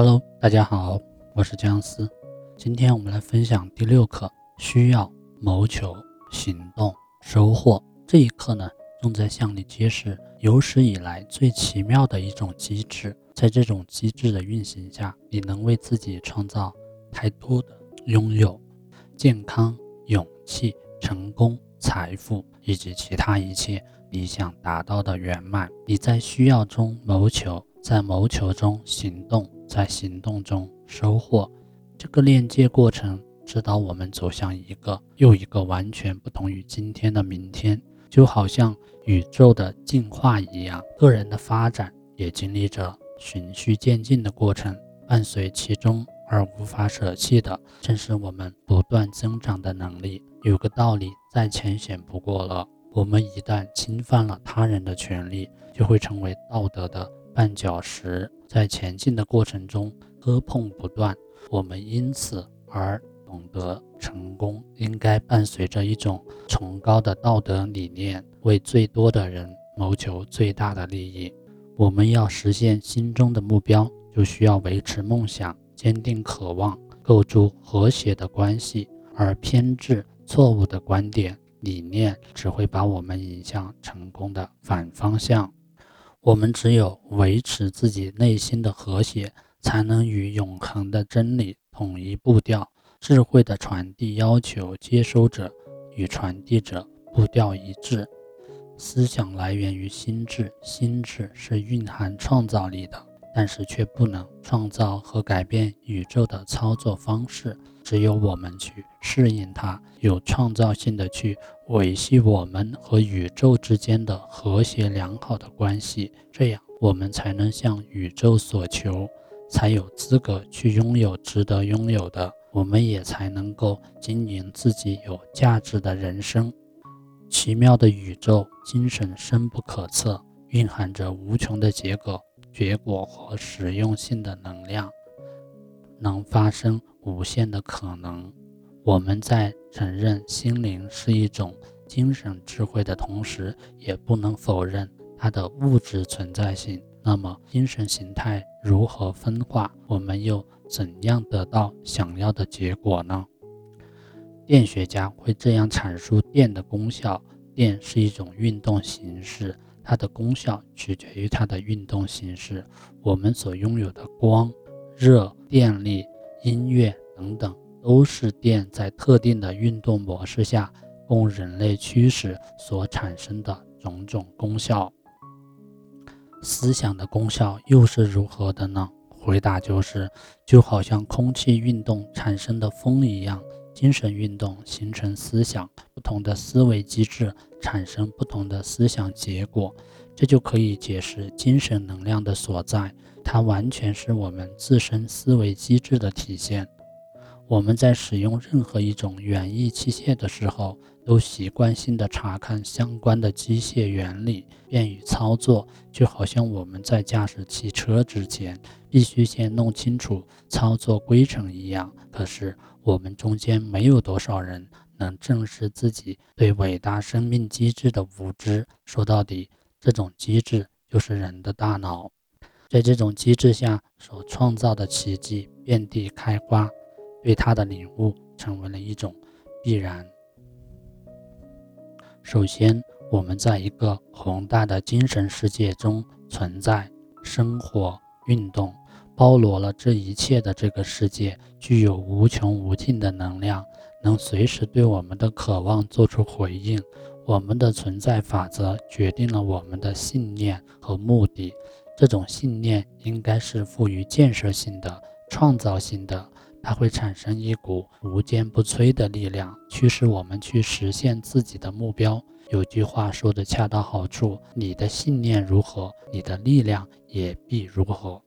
Hello，大家好，我是姜思。今天我们来分享第六课：需要、谋求、行动、收获。这一课呢，正在向你揭示有史以来最奇妙的一种机制。在这种机制的运行下，你能为自己创造太多的拥有：健康、勇气、成功、财富以及其他一切你想达到的圆满。你在需要中谋求，在谋求中行动。在行动中收获，这个链接过程指导我们走向一个又一个完全不同于今天的明天，就好像宇宙的进化一样，个人的发展也经历着循序渐进的过程，伴随其中而无法舍弃的，正是我们不断增长的能力。有个道理再浅显不过了：我们一旦侵犯了他人的权利，就会成为道德的绊脚石。在前进的过程中磕碰不断，我们因此而懂得，成功应该伴随着一种崇高的道德理念，为最多的人谋求最大的利益。我们要实现心中的目标，就需要维持梦想，坚定渴望，构筑和谐的关系。而偏执、错误的观点、理念，只会把我们引向成功的反方向。我们只有维持自己内心的和谐，才能与永恒的真理统一步调。智慧的传递要求接收者与传递者步调一致。思想来源于心智，心智是蕴含创造力的。但是却不能创造和改变宇宙的操作方式，只有我们去适应它，有创造性的去维系我们和宇宙之间的和谐良好的关系，这样我们才能向宇宙所求，才有资格去拥有值得拥有的，我们也才能够经营自己有价值的人生。奇妙的宇宙精神深不可测，蕴含着无穷的结果。结果和实用性的能量，能发生无限的可能。我们在承认心灵是一种精神智慧的同时，也不能否认它的物质存在性。那么，精神形态如何分化？我们又怎样得到想要的结果呢？电学家会这样阐述电的功效：电是一种运动形式。它的功效取决于它的运动形式。我们所拥有的光、热、电力、音乐等等，都是电在特定的运动模式下供人类驱使所产生的种种功效。思想的功效又是如何的呢？回答就是，就好像空气运动产生的风一样。精神运动形成思想，不同的思维机制产生不同的思想结果，这就可以解释精神能量的所在。它完全是我们自身思维机制的体现。我们在使用任何一种园艺器械的时候，都习惯性的查看相关的机械原理，便于操作。就好像我们在驾驶汽车之前，必须先弄清楚操作规程一样。可是，我们中间没有多少人能正视自己对伟大生命机制的无知。说到底，这种机制就是人的大脑，在这种机制下所创造的奇迹遍地开花，对它的领悟成为了一种必然。首先，我们在一个宏大的精神世界中存在、生活、运动。包罗了这一切的这个世界，具有无穷无尽的能量，能随时对我们的渴望做出回应。我们的存在法则决定了我们的信念和目的。这种信念应该是富于建设性的、创造性的，它会产生一股无坚不摧的力量，驱使我们去实现自己的目标。有句话说的恰到好处：你的信念如何，你的力量也必如何。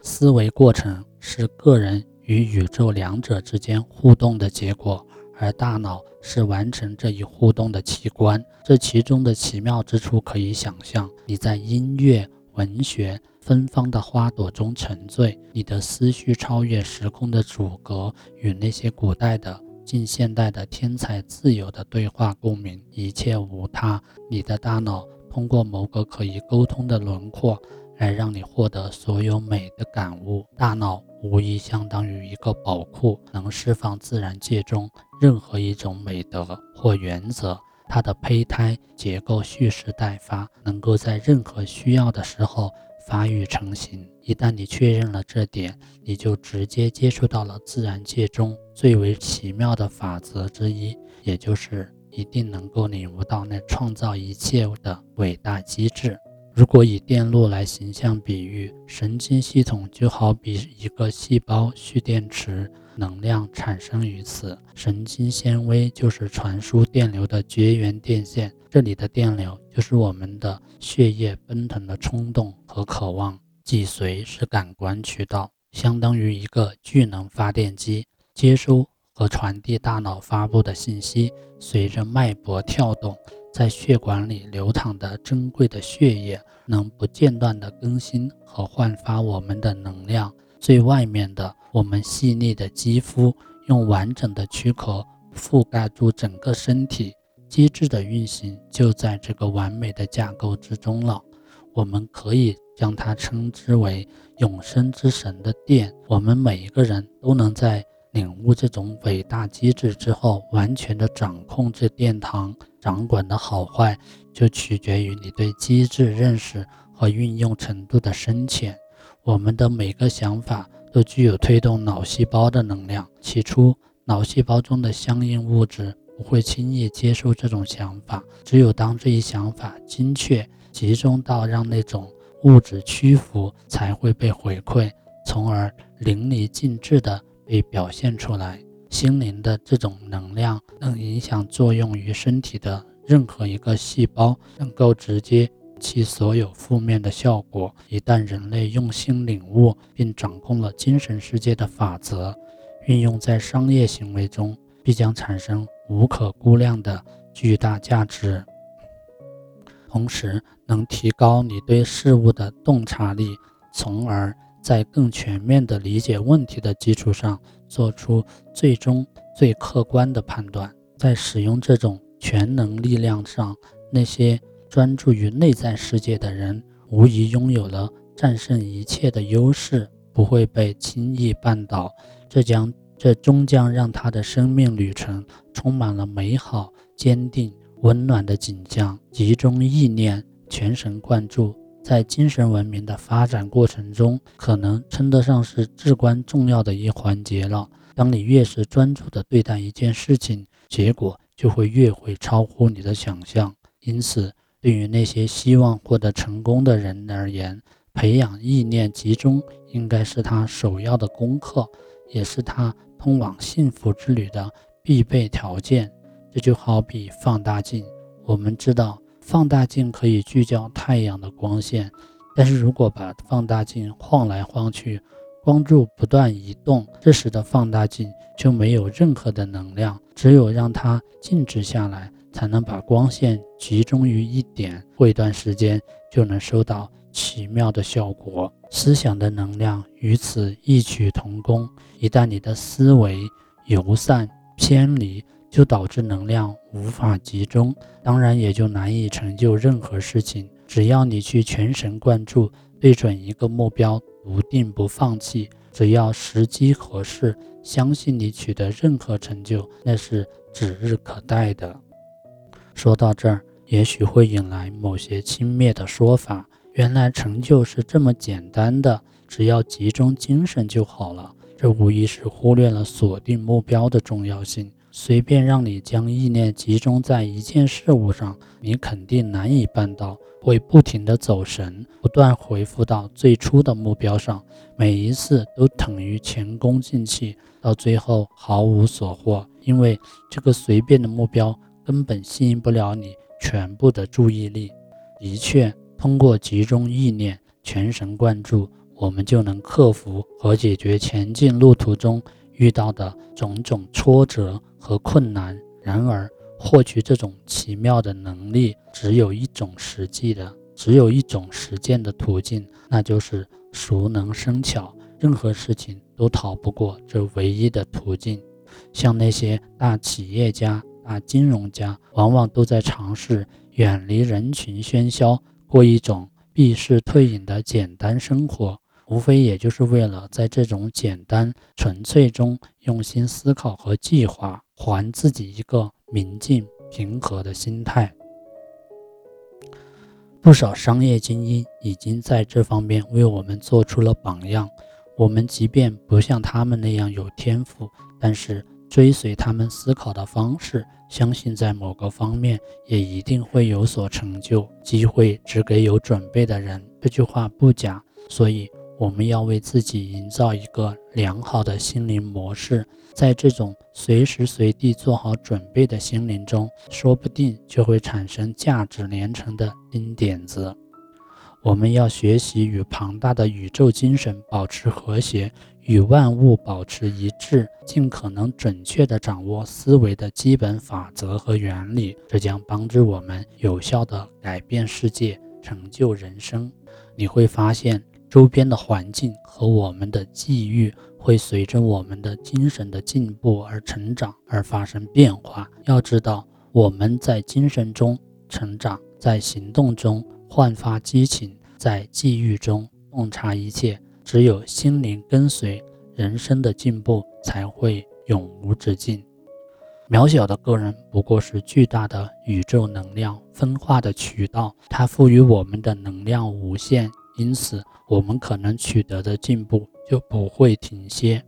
思维过程是个人与宇宙两者之间互动的结果，而大脑是完成这一互动的器官。这其中的奇妙之处可以想象：你在音乐、文学、芬芳的花朵中沉醉，你的思绪超越时空的阻隔，与那些古代的、近现代的天才自由的对话共鸣，一切无他。你的大脑通过某个可以沟通的轮廓。来让你获得所有美的感悟。大脑无疑相当于一个宝库，能释放自然界中任何一种美德或原则。它的胚胎结构蓄势待发，能够在任何需要的时候发育成型。一旦你确认了这点，你就直接接触到了自然界中最为奇妙的法则之一，也就是一定能够领悟到那创造一切的伟大机制。如果以电路来形象比喻，神经系统就好比一个细胞蓄电池，能量产生于此。神经纤维就是传输电流的绝缘电线，这里的电流就是我们的血液奔腾的冲动和渴望。脊髓是感官渠道，相当于一个聚能发电机，接收和传递大脑发布的信息，随着脉搏跳动。在血管里流淌的珍贵的血液，能不间断地更新和焕发我们的能量。最外面的，我们细腻的肌肤，用完整的躯壳覆盖住整个身体。机制的运行就在这个完美的架构之中了。我们可以将它称之为永生之神的殿。我们每一个人都能在。领悟这种伟大机制之后，完全的掌控这殿堂，掌管的好坏就取决于你对机制认识和运用程度的深浅。我们的每个想法都具有推动脑细胞的能量。起初，脑细胞中的相应物质不会轻易接受这种想法，只有当这一想法精确集中到让那种物质屈服，才会被回馈，从而淋漓尽致地。被表现出来，心灵的这种能量能影响作用于身体的任何一个细胞，能够直接其所有负面的效果。一旦人类用心领悟并掌控了精神世界的法则，运用在商业行为中，必将产生无可估量的巨大价值，同时能提高你对事物的洞察力，从而。在更全面的理解问题的基础上，做出最终最客观的判断。在使用这种全能力量上，那些专注于内在世界的人，无疑拥有了战胜一切的优势，不会被轻易绊倒。这将，这终将让他的生命旅程充满了美好、坚定、温暖的景象。集中意念，全神贯注。在精神文明的发展过程中，可能称得上是至关重要的一环节了。当你越是专注地对待一件事情，结果就会越会超乎你的想象。因此，对于那些希望获得成功的人而言，培养意念集中应该是他首要的功课，也是他通往幸福之旅的必备条件。这就好比放大镜，我们知道。放大镜可以聚焦太阳的光线，但是如果把放大镜晃来晃去，光柱不断移动，这时的放大镜就没有任何的能量。只有让它静止下来，才能把光线集中于一点，过一段时间就能收到奇妙的效果。思想的能量与此异曲同工，一旦你的思维游散偏离。就导致能量无法集中，当然也就难以成就任何事情。只要你去全神贯注，对准一个目标，笃定不放弃，只要时机合适，相信你取得任何成就，那是指日可待的。说到这儿，也许会引来某些轻蔑的说法：原来成就是这么简单的，只要集中精神就好了。这无疑是忽略了锁定目标的重要性。随便让你将意念集中在一件事物上，你肯定难以办到，会不停地走神，不断回复到最初的目标上，每一次都等于前功尽弃，到最后毫无所获，因为这个随便的目标根本吸引不了你全部的注意力。的确，通过集中意念、全神贯注，我们就能克服和解决前进路途中遇到的种种挫折。和困难。然而，获取这种奇妙的能力，只有一种实际的，只有一种实践的途径，那就是熟能生巧。任何事情都逃不过这唯一的途径。像那些大企业家、大金融家，往往都在尝试远离人群喧嚣，过一种避世退隐的简单生活，无非也就是为了在这种简单纯粹中用心思考和计划，还自己一个明净平和的心态。不少商业精英已经在这方面为我们做出了榜样。我们即便不像他们那样有天赋，但是追随他们思考的方式，相信在某个方面也一定会有所成就。机会只给有准备的人，这句话不假。所以，我们要为自己营造一个良好的心灵模式，在这种随时随地做好准备的心灵中，说不定就会产生价值连城的新点子。我们要学习与庞大的宇宙精神保持和谐，与万物保持一致，尽可能准确地掌握思维的基本法则和原理。这将帮助我们有效地改变世界，成就人生。你会发现，周边的环境和我们的际遇会随着我们的精神的进步而成长，而发生变化。要知道，我们在精神中成长，在行动中。焕发激情，在际遇中洞察一切。只有心灵跟随，人生的进步才会永无止境。渺小的个人不过是巨大的宇宙能量分化的渠道，它赋予我们的能量无限，因此我们可能取得的进步就不会停歇。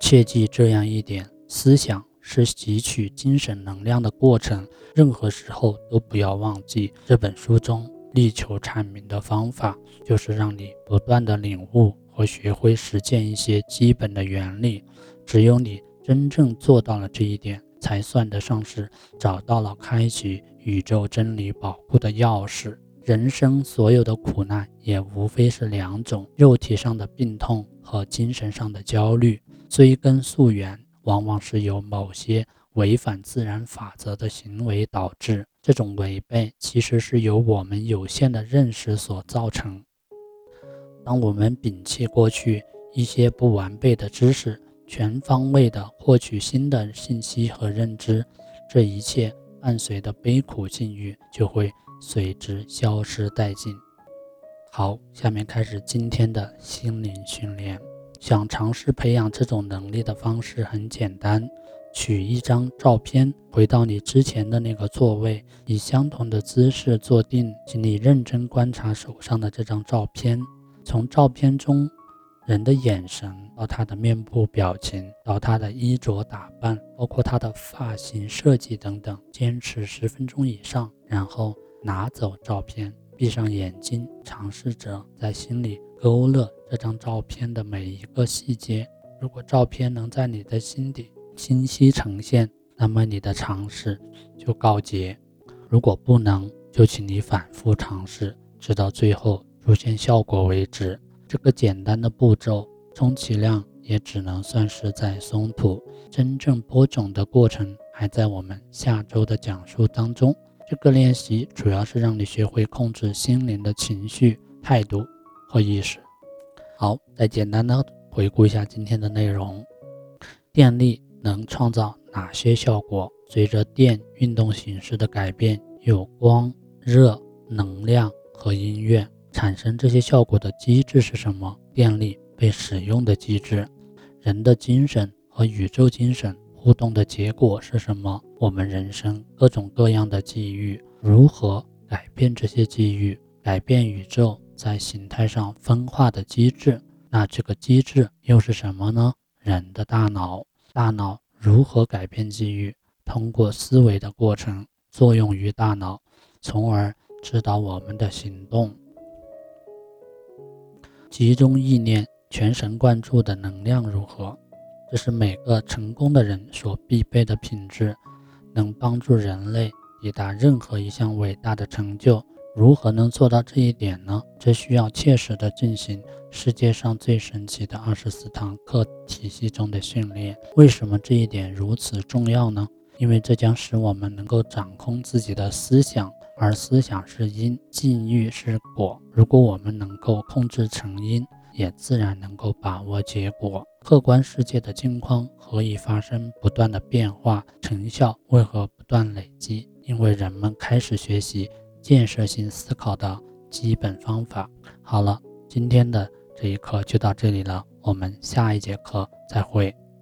切记这样一点：思想是汲取精神能量的过程，任何时候都不要忘记。这本书中。力求阐明的方法，就是让你不断的领悟和学会实践一些基本的原理。只有你真正做到了这一点，才算得上是找到了开启宇宙真理宝库的钥匙。人生所有的苦难，也无非是两种：肉体上的病痛和精神上的焦虑。追根溯源，往往是由某些。违反自然法则的行为导致这种违背，其实是由我们有限的认识所造成。当我们摒弃过去一些不完备的知识，全方位的获取新的信息和认知，这一切伴随的悲苦境遇就会随之消失殆尽。好，下面开始今天的心灵训练。想尝试培养这种能力的方式很简单。取一张照片，回到你之前的那个座位，以相同的姿势坐定，请你认真观察手上的这张照片，从照片中人的眼神到他的面部表情，到他的衣着打扮，包括他的发型设计等等，坚持十分钟以上，然后拿走照片，闭上眼睛，尝试着在心里勾勒这张照片的每一个细节。如果照片能在你的心底，清晰呈现，那么你的尝试就告捷。如果不能，就请你反复尝试，直到最后出现效果为止。这个简单的步骤，充其量也只能算是在松土。真正播种的过程还在我们下周的讲述当中。这个练习主要是让你学会控制心灵的情绪、态度和意识。好，再简单的回顾一下今天的内容：电力。能创造哪些效果？随着电运动形式的改变，有光、热、能量和音乐产生这些效果的机制是什么？电力被使用的机制，人的精神和宇宙精神互动的结果是什么？我们人生各种各样的际遇，如何改变这些际遇？改变宇宙在形态上分化的机制，那这个机制又是什么呢？人的大脑。大脑如何改变机遇？通过思维的过程作用于大脑，从而指导我们的行动。集中意念、全神贯注的能量如何？这是每个成功的人所必备的品质，能帮助人类抵达任何一项伟大的成就。如何能做到这一点呢？这需要切实的进行世界上最神奇的二十四堂课体系中的训练。为什么这一点如此重要呢？因为这将使我们能够掌控自己的思想，而思想是因，境遇是果。如果我们能够控制成因，也自然能够把握结果。客观世界的境况何以发生不断的变化？成效为何不断累积？因为人们开始学习。建设性思考的基本方法。好了，今天的这一课就到这里了，我们下一节课再会。